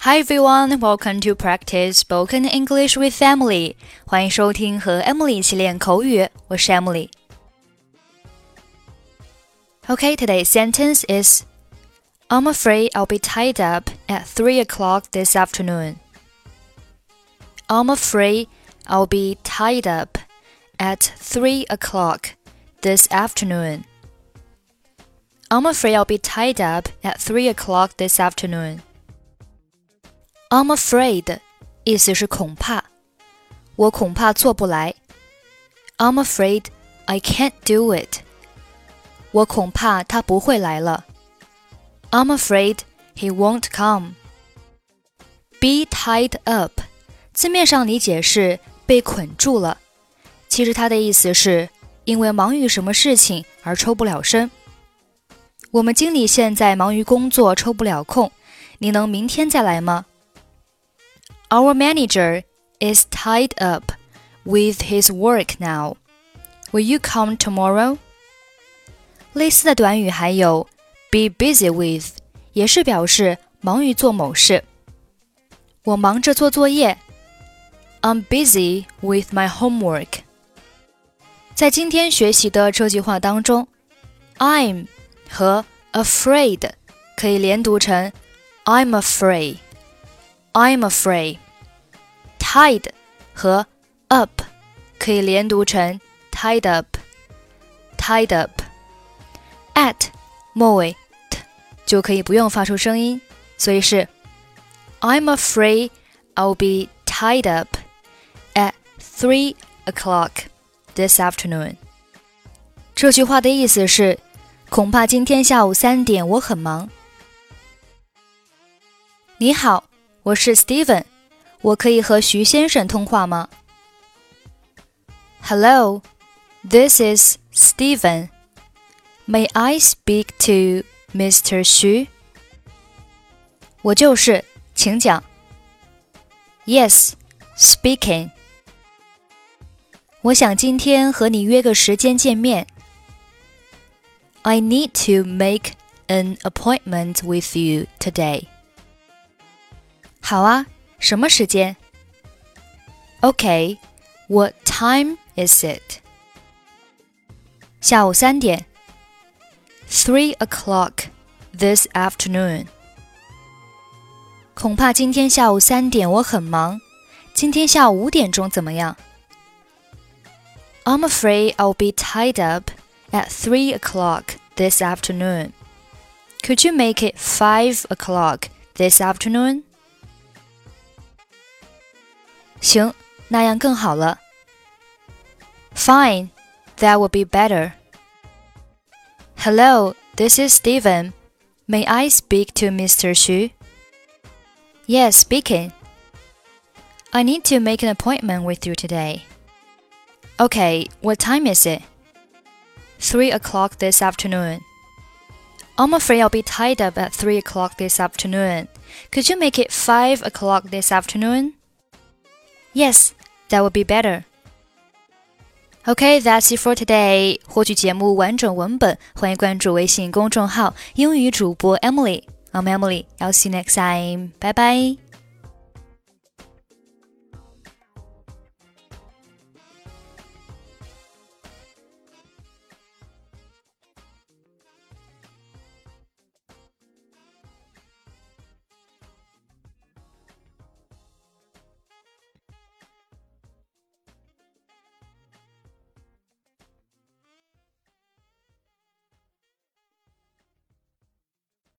Hi everyone, welcome to practice spoken English with Emily. 欢迎收听和 Emily 一起练口语，我是 Emily。Okay, today's sentence is I'm afraid I'll be tied up at 3 o'clock this afternoon. I'm afraid I'll be tied up at 3 o'clock this afternoon. I'm afraid I'll be tied up at 3 o'clock this afternoon. I'm afraid 意思是恐怕，我恐怕做不来。I'm afraid I can't do it。我恐怕他不会来了。I'm afraid he won't come。Be tied up，字面上理解是被捆住了，其实它的意思是因为忙于什么事情而抽不了身。我们经理现在忙于工作，抽不了空，你能明天再来吗 ？Our manager is tied up with his work now. Will you come tomorrow? 类似的短语还有 be busy with，也是表示忙于做某事。我忙着做作业。I'm busy with my homework. 在今天学习的这句话当中，I'm 和 afraid 可以连读成 I'm afraid。 I'm afraid. Tied 和 up 可以连读成 tied up. Tied up. At 末尾 t 就可以不用发出声音，所以是 I'm afraid I'll be tied up at three o'clock this afternoon. 这句话的意思是，恐怕今天下午三点我很忙。你好。 我是 Steven，我可以和徐先生通话吗？Hello, this is Steven. May I speak to Mr. Xu? 我就是，请讲。Yes, speaking. 我想今天和你约个时间见面。I need to make an appointment with you today. 好啊，什么时间？Okay, what time is it? 下午三点。Three o'clock this afternoon. 恐怕今天下午三点我很忙，今天下午五点钟怎么样？I'm afraid I'll be tied up at three o'clock this afternoon. Could you make it five o'clock this afternoon? 行，那样更好了。Fine, that would be better. Hello, this is Steven. May I speak to Mr. Xu? Yes, speaking. I need to make an appointment with you today. Okay, what time is it? Three o'clock this afternoon. I'm afraid I'll be tied up at three o'clock this afternoon. Could you make it five o'clock this afternoon? Yes, that would be better. Okay, that's it for today. 获取节目完整文本，欢迎关注微信公众号“英语主播 Emily”。I'm Emily. I'll see you next time. Bye bye.